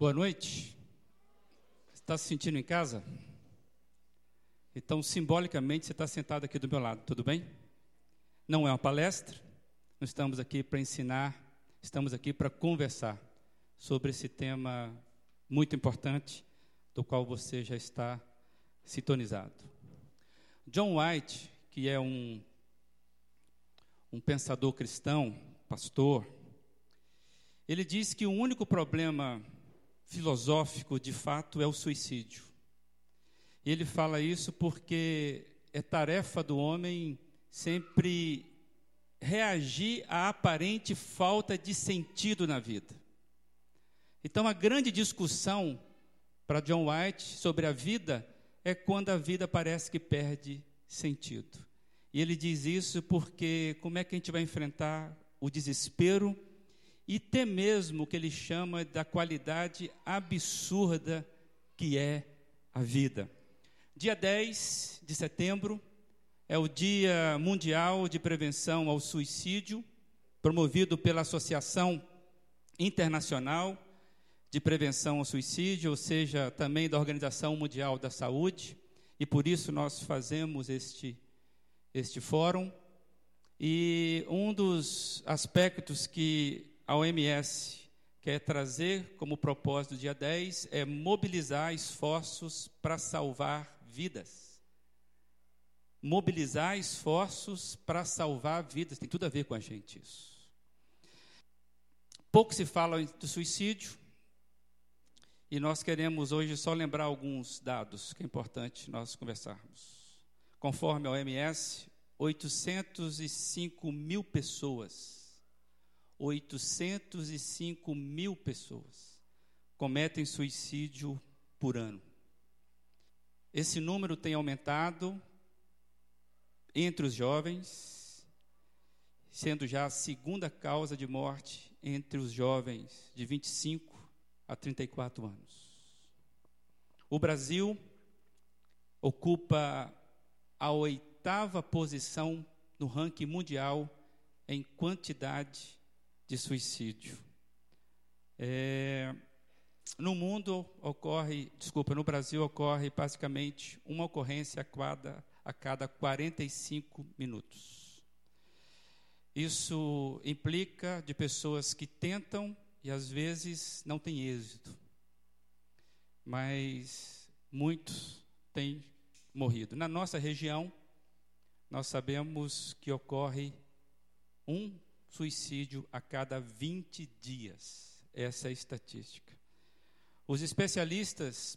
Boa noite. Está se sentindo em casa? Então, simbolicamente, você está sentado aqui do meu lado, tudo bem? Não é uma palestra, não estamos aqui para ensinar, estamos aqui para conversar sobre esse tema muito importante, do qual você já está sintonizado. John White, que é um, um pensador cristão, pastor, ele diz que o único problema filosófico, de fato, é o suicídio. E ele fala isso porque é tarefa do homem sempre reagir à aparente falta de sentido na vida. Então, a grande discussão para John White sobre a vida é quando a vida parece que perde sentido. E ele diz isso porque como é que a gente vai enfrentar o desespero e até mesmo o que ele chama da qualidade absurda que é a vida. Dia 10 de setembro é o Dia Mundial de Prevenção ao Suicídio, promovido pela Associação Internacional de Prevenção ao Suicídio, ou seja, também da Organização Mundial da Saúde, e por isso nós fazemos este, este fórum. E um dos aspectos que a OMS quer trazer como propósito dia 10 é mobilizar esforços para salvar vidas. Mobilizar esforços para salvar vidas, tem tudo a ver com a gente isso. Pouco se fala do suicídio, e nós queremos hoje só lembrar alguns dados que é importante nós conversarmos. Conforme a OMS, 805 mil pessoas 805 mil pessoas cometem suicídio por ano. Esse número tem aumentado entre os jovens, sendo já a segunda causa de morte entre os jovens de 25 a 34 anos. O Brasil ocupa a oitava posição no ranking mundial em quantidade de suicídio. É, no mundo ocorre, desculpa, no Brasil ocorre basicamente uma ocorrência a cada, a cada 45 minutos. Isso implica de pessoas que tentam e às vezes não têm êxito. Mas muitos têm morrido. Na nossa região, nós sabemos que ocorre um suicídio a cada 20 dias. Essa é a estatística. Os especialistas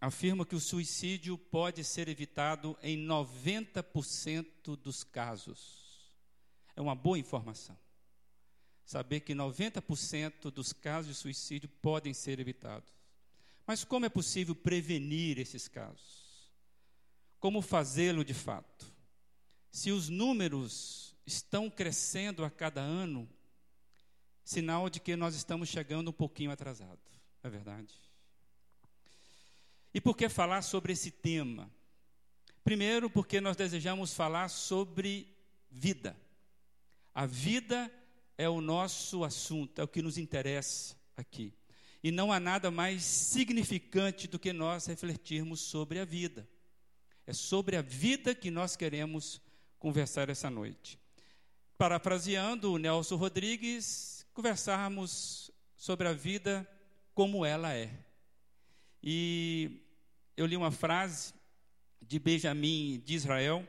afirmam que o suicídio pode ser evitado em 90% dos casos. É uma boa informação. Saber que 90% dos casos de suicídio podem ser evitados. Mas como é possível prevenir esses casos? Como fazê-lo de fato? Se os números estão crescendo a cada ano, sinal de que nós estamos chegando um pouquinho atrasado, é verdade? E por que falar sobre esse tema? Primeiro, porque nós desejamos falar sobre vida. A vida é o nosso assunto, é o que nos interessa aqui. E não há nada mais significante do que nós refletirmos sobre a vida. É sobre a vida que nós queremos conversar essa noite parafraseando o Nelson Rodrigues, conversarmos sobre a vida como ela é. E eu li uma frase de Benjamin de Israel,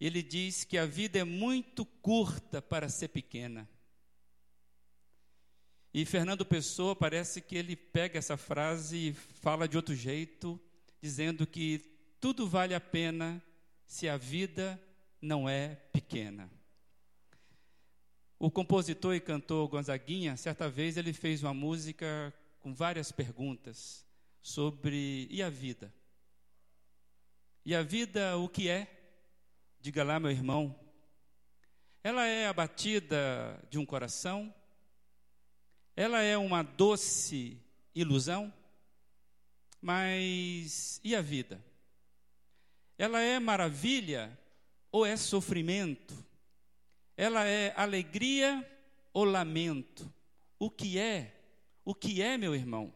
ele diz que a vida é muito curta para ser pequena. E Fernando Pessoa parece que ele pega essa frase e fala de outro jeito, dizendo que tudo vale a pena se a vida não é pequena. O compositor e cantor Gonzaguinha, certa vez, ele fez uma música com várias perguntas sobre e a vida? E a vida, o que é? Diga lá, meu irmão. Ela é a batida de um coração? Ela é uma doce ilusão? Mas e a vida? Ela é maravilha ou é sofrimento? Ela é alegria ou lamento? O que é? o que é, meu irmão.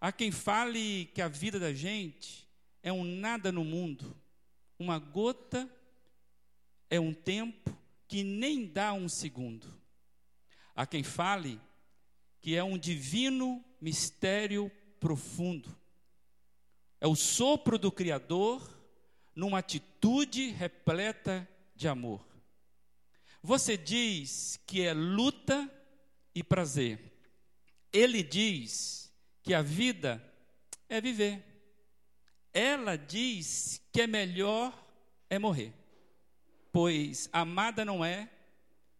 Há quem fale que a vida da gente é um nada no mundo, uma gota é um tempo que nem dá um segundo. Há quem fale que é um divino mistério profundo. É o sopro do Criador numa atitude repleta de amor. Você diz que é luta e prazer. Ele diz que a vida é viver. Ela diz que é melhor é morrer. Pois amada não é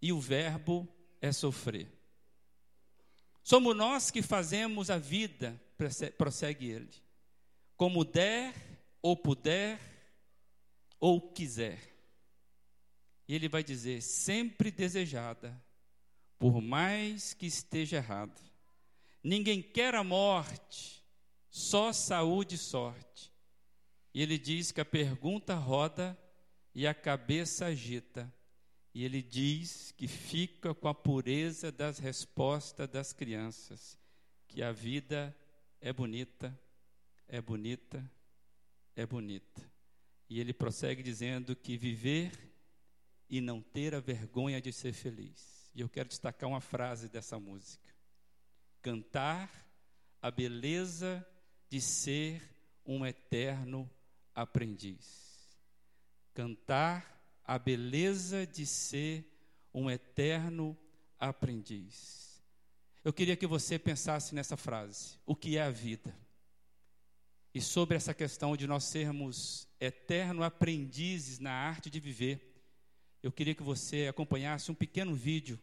e o verbo é sofrer. Somos nós que fazemos a vida, prossegue ele, como der ou puder ou quiser. E ele vai dizer: sempre desejada, por mais que esteja errado. Ninguém quer a morte, só saúde e sorte. E ele diz que a pergunta roda e a cabeça agita. E ele diz que fica com a pureza das respostas das crianças, que a vida é bonita, é bonita, é bonita. E ele prossegue dizendo que viver e não ter a vergonha de ser feliz. E eu quero destacar uma frase dessa música: cantar a beleza de ser um eterno aprendiz. Cantar a beleza de ser um eterno aprendiz. Eu queria que você pensasse nessa frase: o que é a vida? E sobre essa questão de nós sermos eterno aprendizes na arte de viver, eu queria que você acompanhasse um pequeno vídeo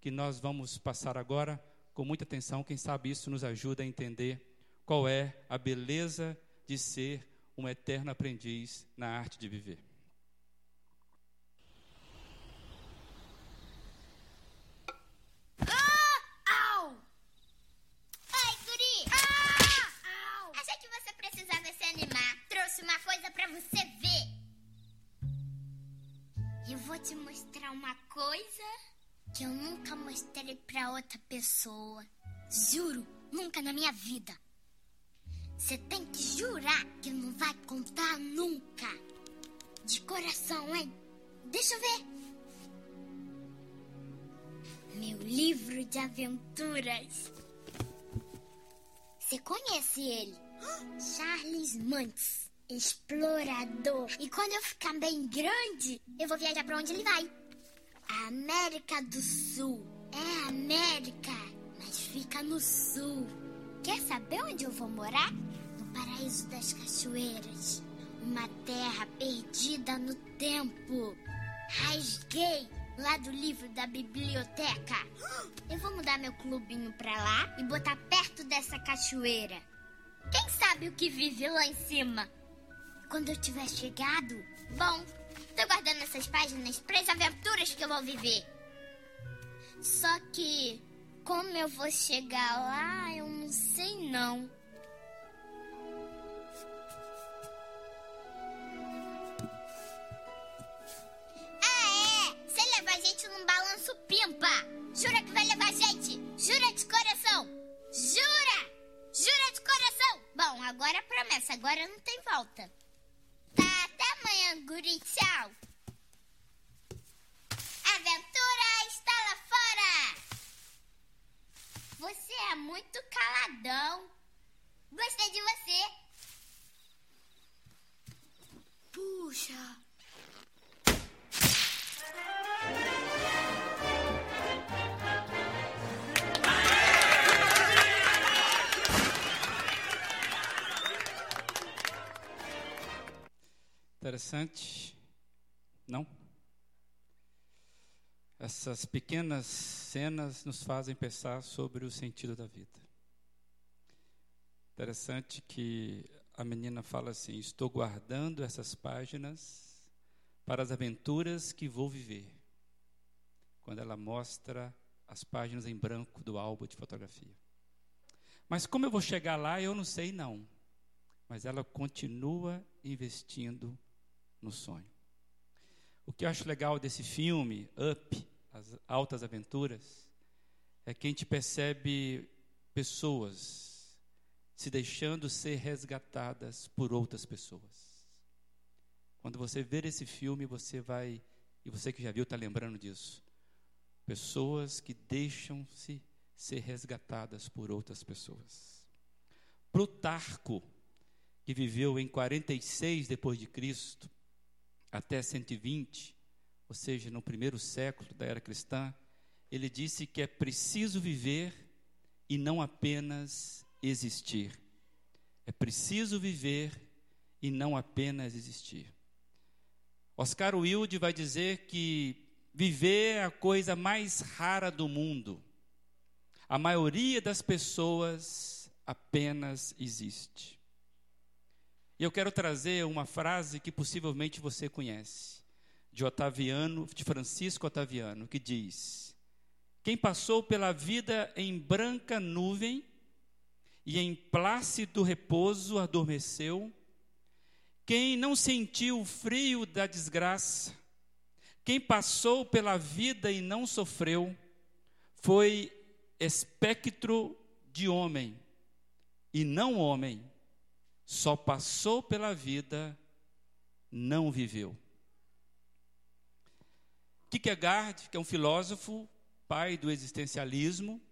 que nós vamos passar agora com muita atenção. Quem sabe isso nos ajuda a entender qual é a beleza de ser um eterno aprendiz na arte de viver. Te mostrar uma coisa que eu nunca mostrei pra outra pessoa. Juro, nunca na minha vida. Você tem que jurar que não vai contar nunca. De coração, hein? Deixa eu ver. Meu livro de aventuras. Você conhece ele? Charles Mantz explorador. E quando eu ficar bem grande, eu vou viajar para onde ele vai. A América do Sul. É América, mas fica no sul. Quer saber onde eu vou morar? No paraíso das cachoeiras. Uma terra perdida no tempo. Rasguei lá do livro da biblioteca. Eu vou mudar meu clubinho pra lá e botar perto dessa cachoeira. Quem sabe o que vive lá em cima? Quando eu tiver chegado. Bom, tô guardando essas páginas para as aventuras que eu vou viver. Só que, como eu vou chegar lá, eu não sei não. Ah, é! Você leva a gente num balanço pimpa! Jura que vai levar a gente? Jura de coração? Jura! Jura de coração! Bom, agora é promessa, agora não tem volta. Até amanhã, guri. Tchau. Aventura está lá fora. Você é muito caladão. Gostei de você. Puxa. Interessante? Não? Essas pequenas cenas nos fazem pensar sobre o sentido da vida. Interessante que a menina fala assim: Estou guardando essas páginas para as aventuras que vou viver. Quando ela mostra as páginas em branco do álbum de fotografia. Mas como eu vou chegar lá, eu não sei não. Mas ela continua investindo no sonho. O que eu acho legal desse filme, Up, As Altas Aventuras, é que a gente percebe pessoas se deixando ser resgatadas por outras pessoas. Quando você ver esse filme, você vai, e você que já viu está lembrando disso. Pessoas que deixam-se ser resgatadas por outras pessoas. Plutarco, que viveu em 46 depois de Cristo até 120, ou seja, no primeiro século da era cristã, ele disse que é preciso viver e não apenas existir. É preciso viver e não apenas existir. Oscar Wilde vai dizer que viver é a coisa mais rara do mundo. A maioria das pessoas apenas existe. E eu quero trazer uma frase que possivelmente você conhece, de Otaviano, de Francisco Otaviano, que diz: quem passou pela vida em branca nuvem e em plácido repouso adormeceu, quem não sentiu o frio da desgraça, quem passou pela vida e não sofreu, foi espectro de homem e não homem, só passou pela vida, não viveu. Kierkegaard, que é um filósofo, pai do existencialismo,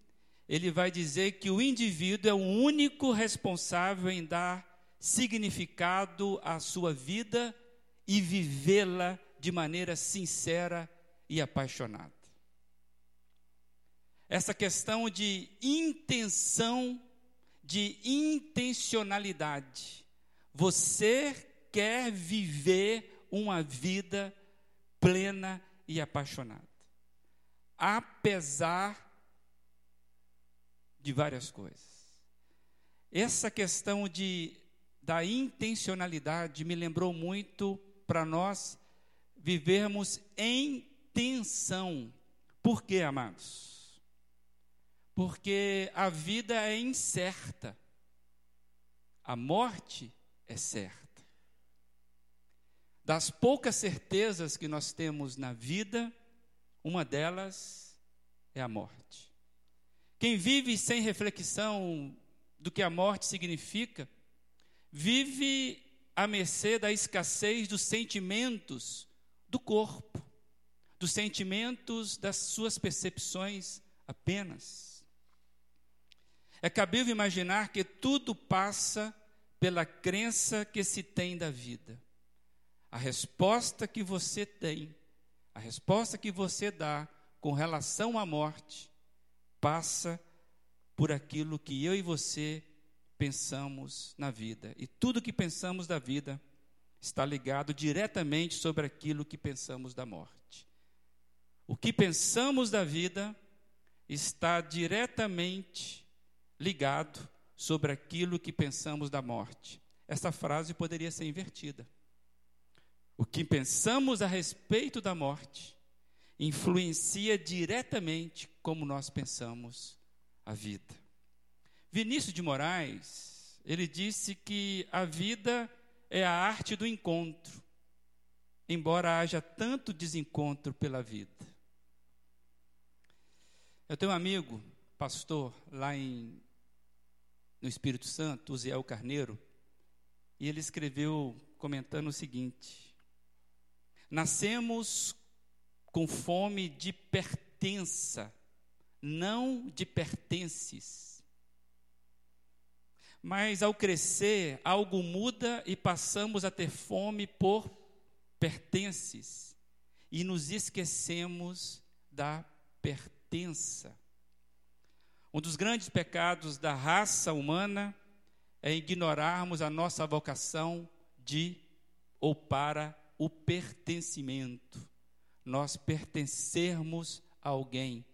ele vai dizer que o indivíduo é o único responsável em dar significado à sua vida e vivê-la de maneira sincera e apaixonada. Essa questão de intenção, de intencionalidade. Você quer viver uma vida plena e apaixonada apesar de várias coisas. Essa questão de, da intencionalidade me lembrou muito para nós vivermos em tensão. Por quê, amados? Porque a vida é incerta, a morte é certa. Das poucas certezas que nós temos na vida, uma delas é a morte. Quem vive sem reflexão do que a morte significa, vive à mercê da escassez dos sentimentos do corpo, dos sentimentos das suas percepções apenas. É cabível imaginar que tudo passa pela crença que se tem da vida. A resposta que você tem a resposta que você dá com relação à morte passa por aquilo que eu e você pensamos na vida. E tudo que pensamos da vida está ligado diretamente sobre aquilo que pensamos da morte. O que pensamos da vida está diretamente ligado sobre aquilo que pensamos da morte. Essa frase poderia ser invertida. O que pensamos a respeito da morte influencia diretamente como nós pensamos a vida. Vinícius de Moraes, ele disse que a vida é a arte do encontro, embora haja tanto desencontro pela vida. Eu tenho um amigo, pastor, lá em, no Espírito Santo, Uziel Carneiro, e ele escreveu comentando o seguinte: Nascemos com fome de pertença, não de pertences. Mas ao crescer, algo muda e passamos a ter fome por pertences e nos esquecemos da pertença. Um dos grandes pecados da raça humana é ignorarmos a nossa vocação de ou para o pertencimento. Nós pertencermos a alguém,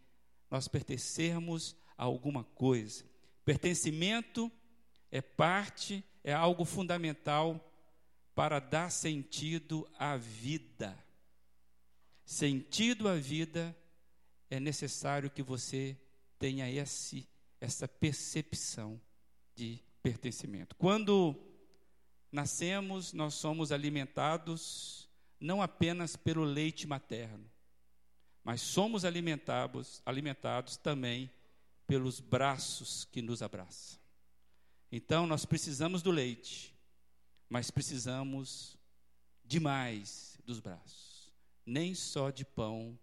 nós pertencermos a alguma coisa. Pertencimento é parte, é algo fundamental para dar sentido à vida. Sentido à vida é necessário que você tenha esse, essa percepção de pertencimento. Quando nascemos, nós somos alimentados não apenas pelo leite materno, mas somos alimentados, alimentados também pelos braços que nos abraçam. Então, nós precisamos do leite, mas precisamos demais dos braços. Nem só de pão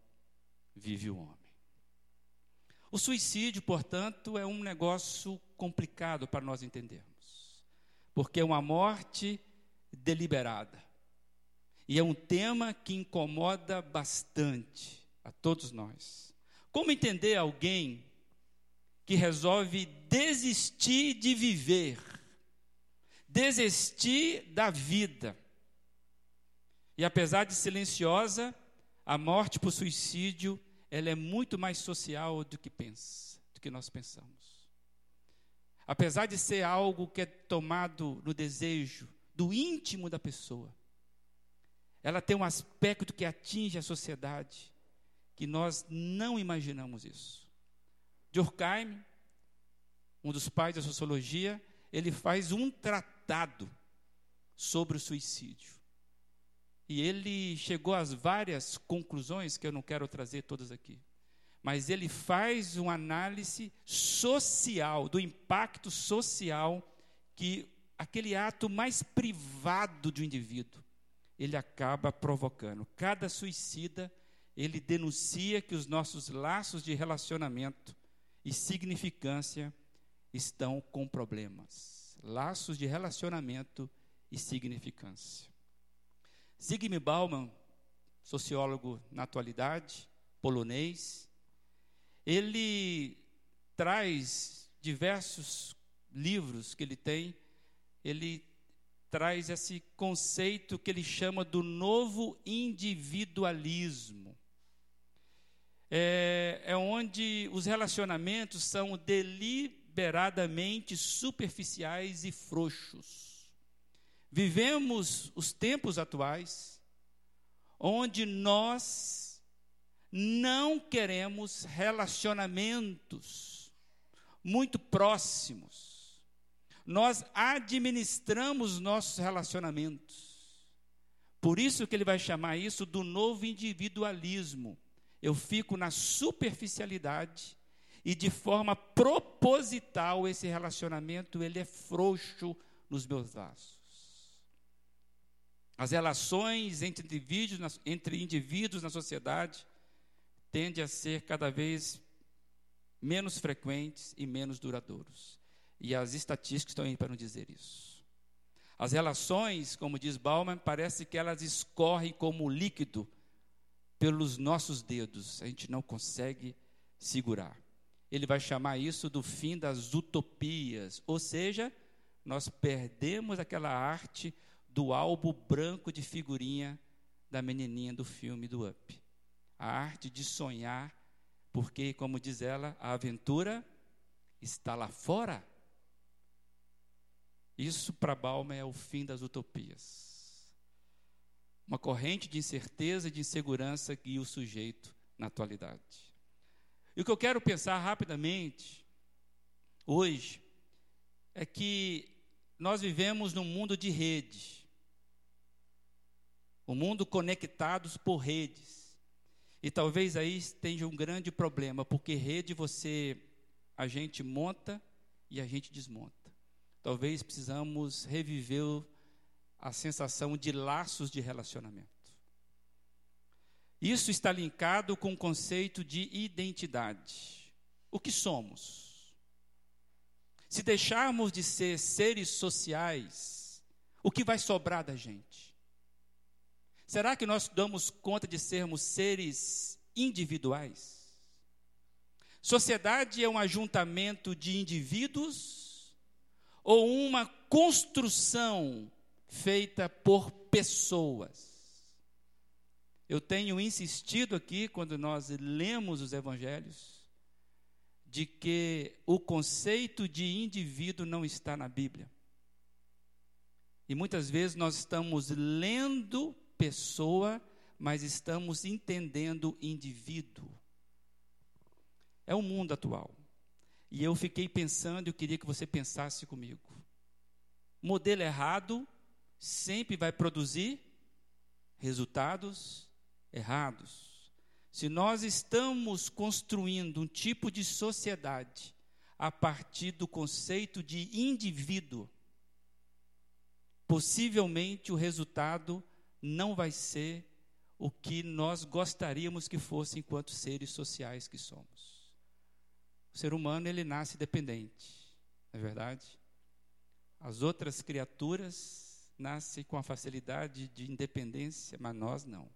vive o homem. O suicídio, portanto, é um negócio complicado para nós entendermos, porque é uma morte deliberada. E é um tema que incomoda bastante a todos nós. Como entender alguém que resolve desistir de viver, desistir da vida? E apesar de silenciosa, a morte por suicídio, ela é muito mais social do que pensa, do que nós pensamos. Apesar de ser algo que é tomado no desejo do íntimo da pessoa, ela tem um aspecto que atinge a sociedade, que nós não imaginamos isso. Durkheim, um dos pais da sociologia, ele faz um tratado sobre o suicídio. E ele chegou às várias conclusões, que eu não quero trazer todas aqui. Mas ele faz uma análise social, do impacto social que aquele ato mais privado de um indivíduo, ele acaba provocando. Cada suicida, ele denuncia que os nossos laços de relacionamento e significância estão com problemas. Laços de relacionamento e significância. Zygmunt Bauman, sociólogo na atualidade, polonês, ele traz diversos livros que ele tem, ele traz esse conceito que ele chama do novo individualismo. É, é onde os relacionamentos são deliberadamente superficiais e frouxos. Vivemos os tempos atuais onde nós não queremos relacionamentos muito próximos nós administramos nossos relacionamentos. Por isso que ele vai chamar isso do novo individualismo. Eu fico na superficialidade e de forma proposital esse relacionamento ele é frouxo nos meus laços. As relações entre indivíduos, entre indivíduos na sociedade tendem a ser cada vez menos frequentes e menos duradouros. E as estatísticas estão aí para nos dizer isso. As relações, como diz Bauman, parece que elas escorrem como líquido pelos nossos dedos. A gente não consegue segurar. Ele vai chamar isso do fim das utopias, ou seja, nós perdemos aquela arte do álbum branco de figurinha da menininha do filme do Up. A arte de sonhar, porque, como diz ela, a aventura está lá fora. Isso para Balma é o fim das utopias. Uma corrente de incerteza e de insegurança guia o sujeito na atualidade. E o que eu quero pensar rapidamente hoje é que nós vivemos num mundo de redes. Um mundo conectados por redes. E talvez aí esteja um grande problema, porque rede você a gente monta e a gente desmonta talvez precisamos reviver a sensação de laços de relacionamento. Isso está linkado com o conceito de identidade. O que somos? Se deixarmos de ser seres sociais, o que vai sobrar da gente? Será que nós damos conta de sermos seres individuais? Sociedade é um ajuntamento de indivíduos ou uma construção feita por pessoas. Eu tenho insistido aqui, quando nós lemos os evangelhos, de que o conceito de indivíduo não está na Bíblia. E muitas vezes nós estamos lendo pessoa, mas estamos entendendo indivíduo. É o mundo atual. E eu fiquei pensando, eu queria que você pensasse comigo. Modelo errado sempre vai produzir resultados errados. se nós estamos construindo um tipo de sociedade a partir do conceito de indivíduo, possivelmente o resultado não vai ser o que nós gostaríamos que fosse enquanto seres sociais que somos. O ser humano ele nasce dependente, não é verdade? As outras criaturas nascem com a facilidade de independência, mas nós não.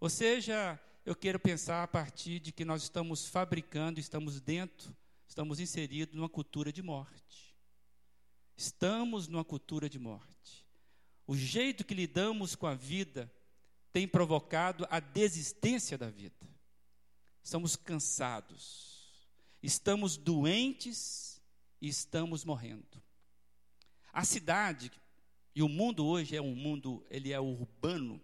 Ou seja, eu quero pensar a partir de que nós estamos fabricando, estamos dentro, estamos inseridos numa cultura de morte. Estamos numa cultura de morte. O jeito que lidamos com a vida tem provocado a desistência da vida. Estamos cansados, estamos doentes e estamos morrendo. A cidade e o mundo hoje é um mundo, ele é urbano,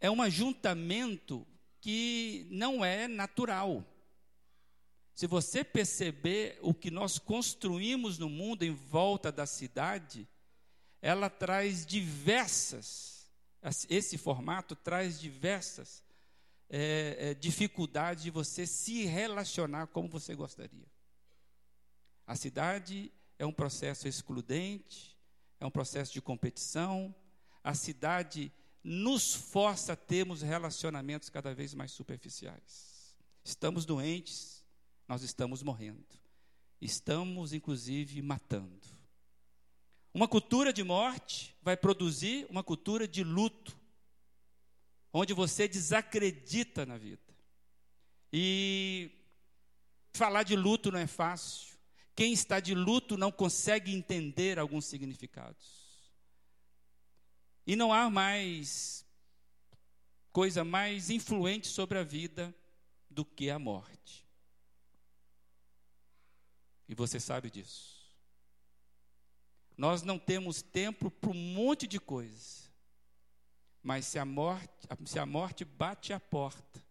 é um ajuntamento que não é natural. Se você perceber o que nós construímos no mundo em volta da cidade, ela traz diversas, esse formato traz diversas é, é, dificuldades de você se relacionar como você gostaria. A cidade é um processo excludente, é um processo de competição, a cidade nos força a termos relacionamentos cada vez mais superficiais. Estamos doentes, nós estamos morrendo. Estamos, inclusive, matando. Uma cultura de morte vai produzir uma cultura de luto, onde você desacredita na vida. E falar de luto não é fácil. Quem está de luto não consegue entender alguns significados. E não há mais coisa mais influente sobre a vida do que a morte. E você sabe disso. Nós não temos tempo para um monte de coisas. Mas se a morte, se a morte bate a porta,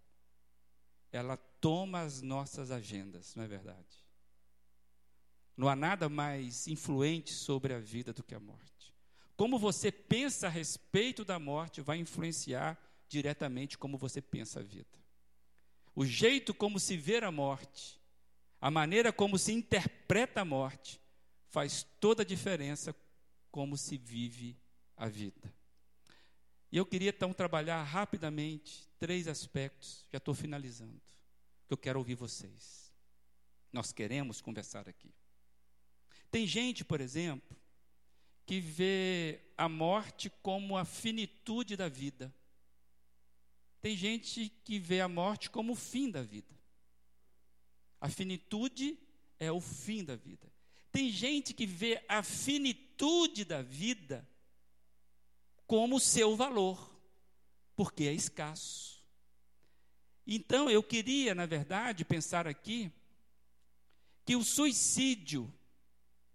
ela toma as nossas agendas, não é verdade? Não há nada mais influente sobre a vida do que a morte. Como você pensa a respeito da morte vai influenciar diretamente como você pensa a vida. O jeito como se vê a morte, a maneira como se interpreta a morte, faz toda a diferença como se vive a vida. E eu queria então trabalhar rapidamente três aspectos, já estou finalizando, que eu quero ouvir vocês. Nós queremos conversar aqui. Tem gente, por exemplo, que vê a morte como a finitude da vida. Tem gente que vê a morte como o fim da vida. A finitude é o fim da vida. Tem gente que vê a finitude da vida como seu valor, porque é escasso. Então, eu queria, na verdade, pensar aqui que o suicídio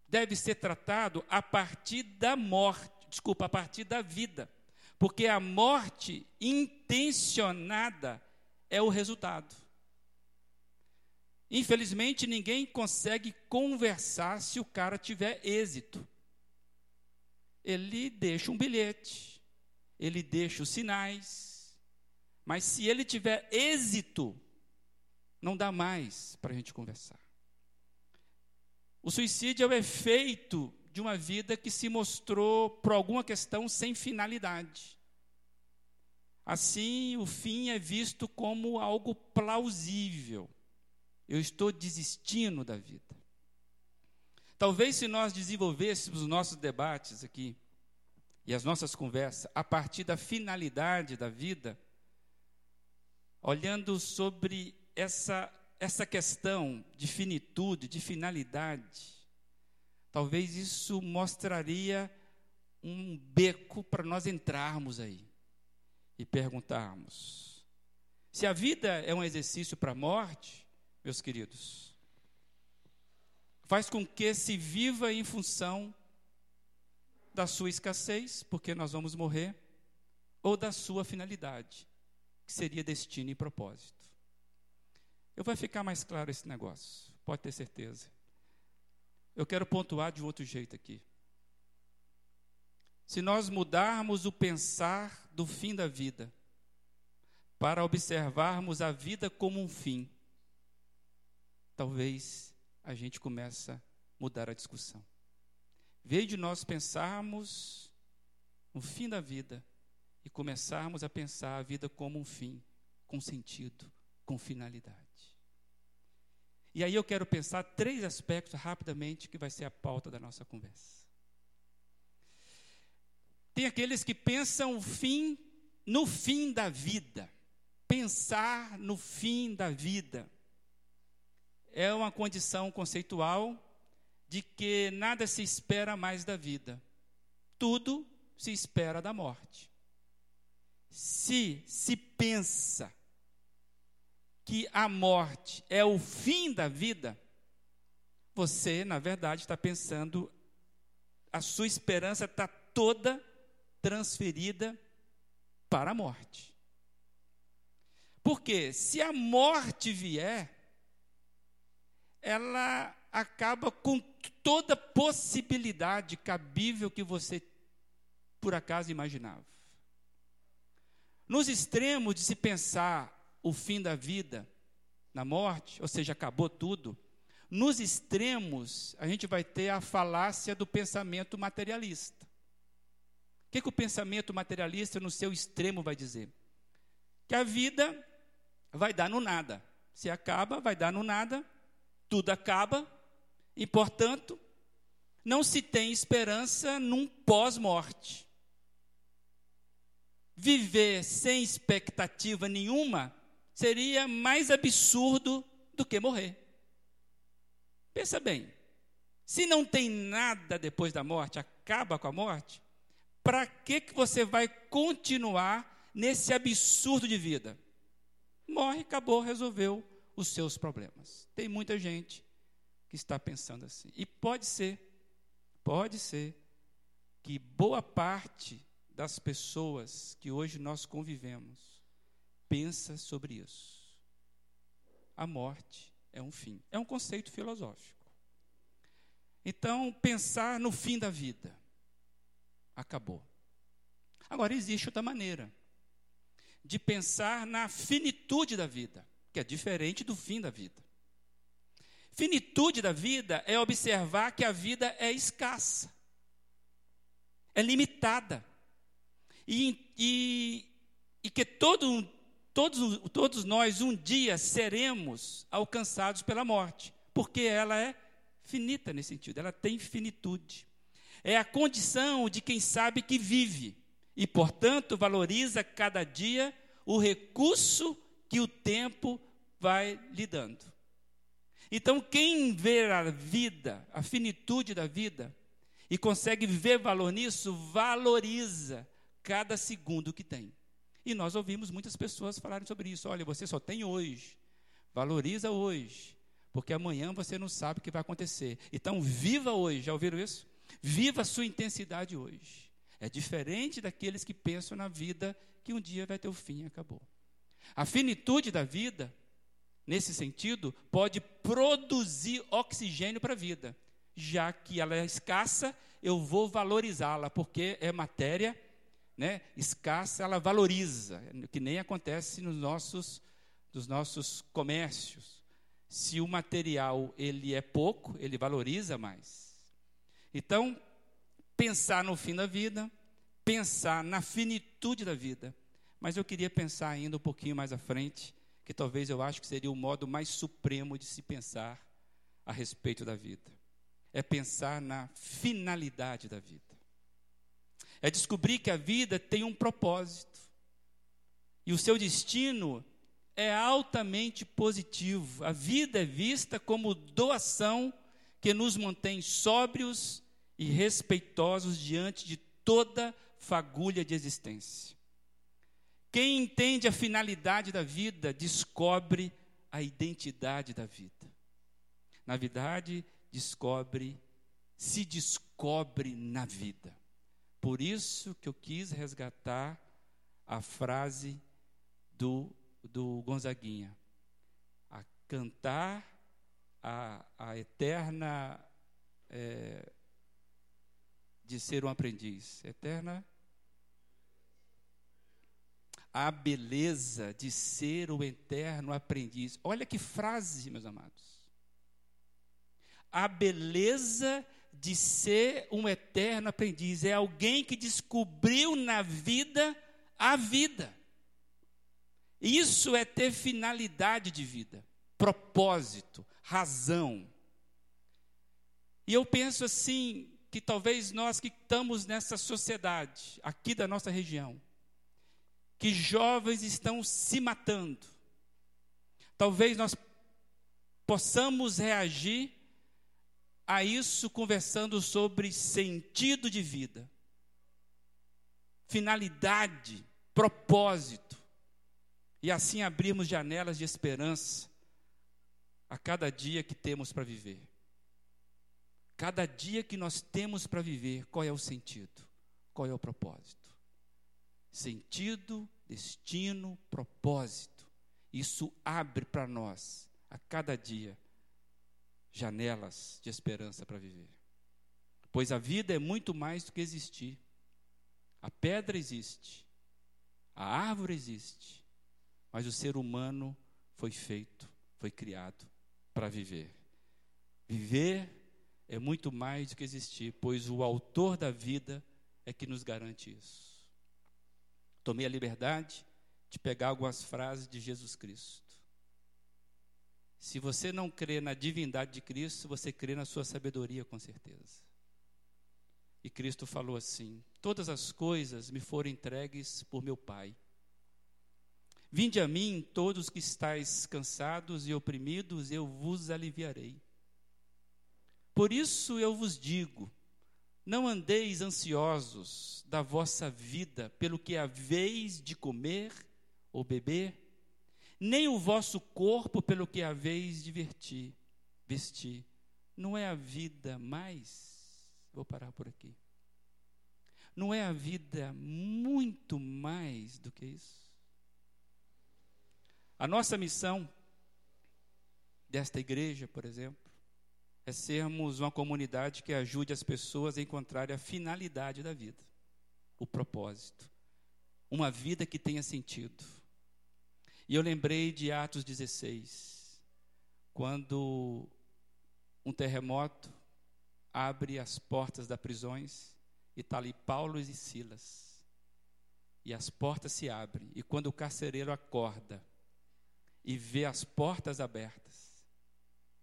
deve ser tratado a partir da morte, desculpa, a partir da vida. Porque a morte intencionada é o resultado. Infelizmente, ninguém consegue conversar se o cara tiver êxito. Ele deixa um bilhete, ele deixa os sinais, mas se ele tiver êxito, não dá mais para a gente conversar. O suicídio é o efeito de uma vida que se mostrou, por alguma questão, sem finalidade. Assim, o fim é visto como algo plausível. Eu estou desistindo da vida. Talvez se nós desenvolvêssemos os nossos debates aqui e as nossas conversas a partir da finalidade da vida, olhando sobre essa essa questão de finitude, de finalidade, talvez isso mostraria um beco para nós entrarmos aí e perguntarmos: se a vida é um exercício para a morte, meus queridos, faz com que se viva em função da sua escassez, porque nós vamos morrer, ou da sua finalidade, que seria destino e propósito. Eu vai ficar mais claro esse negócio, pode ter certeza. Eu quero pontuar de outro jeito aqui. Se nós mudarmos o pensar do fim da vida para observarmos a vida como um fim, talvez a gente comece a mudar a discussão. Veio de nós pensarmos no fim da vida e começarmos a pensar a vida como um fim, com sentido, com finalidade. E aí eu quero pensar três aspectos rapidamente que vai ser a pauta da nossa conversa. Tem aqueles que pensam o fim no fim da vida. Pensar no fim da vida é uma condição conceitual de que nada se espera mais da vida. Tudo se espera da morte. Se se pensa que a morte é o fim da vida, você, na verdade, está pensando, a sua esperança está toda transferida para a morte. Porque se a morte vier, ela acaba com toda possibilidade cabível que você por acaso imaginava. Nos extremos de se pensar o fim da vida na morte, ou seja, acabou tudo, nos extremos a gente vai ter a falácia do pensamento materialista. O que, que o pensamento materialista, no seu extremo, vai dizer? Que a vida vai dar no nada. Se acaba, vai dar no nada, tudo acaba, e, portanto, não se tem esperança num pós-morte. Viver sem expectativa nenhuma seria mais absurdo do que morrer. Pensa bem, se não tem nada depois da morte, acaba com a morte, para que, que você vai continuar nesse absurdo de vida? Morre, acabou, resolveu os seus problemas. Tem muita gente que está pensando assim. E pode ser, pode ser, que boa parte das pessoas que hoje nós convivemos pensa sobre isso. A morte é um fim. É um conceito filosófico. Então, pensar no fim da vida. Acabou. Agora, existe outra maneira de pensar na finitude da vida, que é diferente do fim da vida. Finitude da vida é observar que a vida é escassa, é limitada, e, e, e que todo, todos, todos nós um dia seremos alcançados pela morte, porque ela é finita nesse sentido, ela tem finitude. É a condição de quem sabe que vive e, portanto, valoriza cada dia o recurso que o tempo vai lhe dando. Então, quem vê a vida, a finitude da vida, e consegue ver valor nisso, valoriza cada segundo que tem. E nós ouvimos muitas pessoas falarem sobre isso. Olha, você só tem hoje. Valoriza hoje. Porque amanhã você não sabe o que vai acontecer. Então, viva hoje. Já ouviram isso? Viva a sua intensidade hoje. É diferente daqueles que pensam na vida que um dia vai ter o fim e acabou. A finitude da vida, nesse sentido, pode produzir oxigênio para a vida. Já que ela é escassa, eu vou valorizá-la, porque é matéria né, escassa, ela valoriza, que nem acontece nos nossos, nos nossos comércios. Se o material ele é pouco, ele valoriza mais. Então, pensar no fim da vida, pensar na finitude da vida. Mas eu queria pensar ainda um pouquinho mais à frente, que talvez eu acho que seria o modo mais supremo de se pensar a respeito da vida. É pensar na finalidade da vida é descobrir que a vida tem um propósito. E o seu destino é altamente positivo. A vida é vista como doação que nos mantém sóbrios e respeitosos diante de toda fagulha de existência. Quem entende a finalidade da vida descobre a identidade da vida. Na verdade, descobre, se descobre na vida. Por isso que eu quis resgatar a frase do, do Gonzaguinha. A cantar a, a eterna é, de ser um aprendiz. Eterna. A beleza de ser o eterno aprendiz. Olha que frase, meus amados. A beleza de ser um eterno aprendiz é alguém que descobriu na vida a vida. Isso é ter finalidade de vida, propósito, razão. E eu penso assim, que talvez nós que estamos nessa sociedade, aqui da nossa região, que jovens estão se matando. Talvez nós possamos reagir a isso conversando sobre sentido de vida, finalidade, propósito, e assim abrirmos janelas de esperança a cada dia que temos para viver. Cada dia que nós temos para viver, qual é o sentido? Qual é o propósito? Sentido, destino, propósito. Isso abre para nós, a cada dia, janelas de esperança para viver. Pois a vida é muito mais do que existir. A pedra existe, a árvore existe, mas o ser humano foi feito, foi criado para viver. Viver é muito mais do que existir, pois o autor da vida é que nos garante isso tomei a liberdade de pegar algumas frases de Jesus Cristo. Se você não crê na divindade de Cristo, você crê na sua sabedoria, com certeza. E Cristo falou assim: Todas as coisas me foram entregues por meu Pai. Vinde a mim, todos que estáis cansados e oprimidos, eu vos aliviarei. Por isso eu vos digo: não andeis ansiosos da vossa vida pelo que haveis de comer ou beber, nem o vosso corpo pelo que haveis de vestir. vestir. Não é a vida mais. Vou parar por aqui. Não é a vida muito mais do que isso? A nossa missão desta igreja, por exemplo, é sermos uma comunidade que ajude as pessoas a encontrarem a finalidade da vida, o propósito. Uma vida que tenha sentido. E eu lembrei de Atos 16, quando um terremoto abre as portas das prisões e está ali Paulo e Silas. E as portas se abrem. E quando o carcereiro acorda e vê as portas abertas,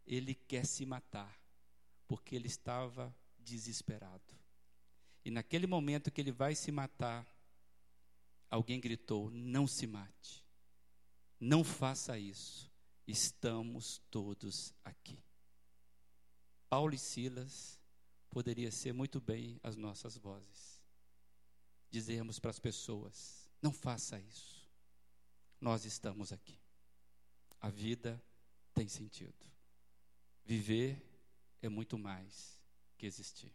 ele quer se matar, porque ele estava desesperado. E naquele momento que ele vai se matar, alguém gritou: Não se mate, não faça isso, estamos todos aqui. Paulo e Silas poderia ser muito bem as nossas vozes. Dizermos para as pessoas: não faça isso. Nós estamos aqui. A vida tem sentido. Viver é muito mais que existir.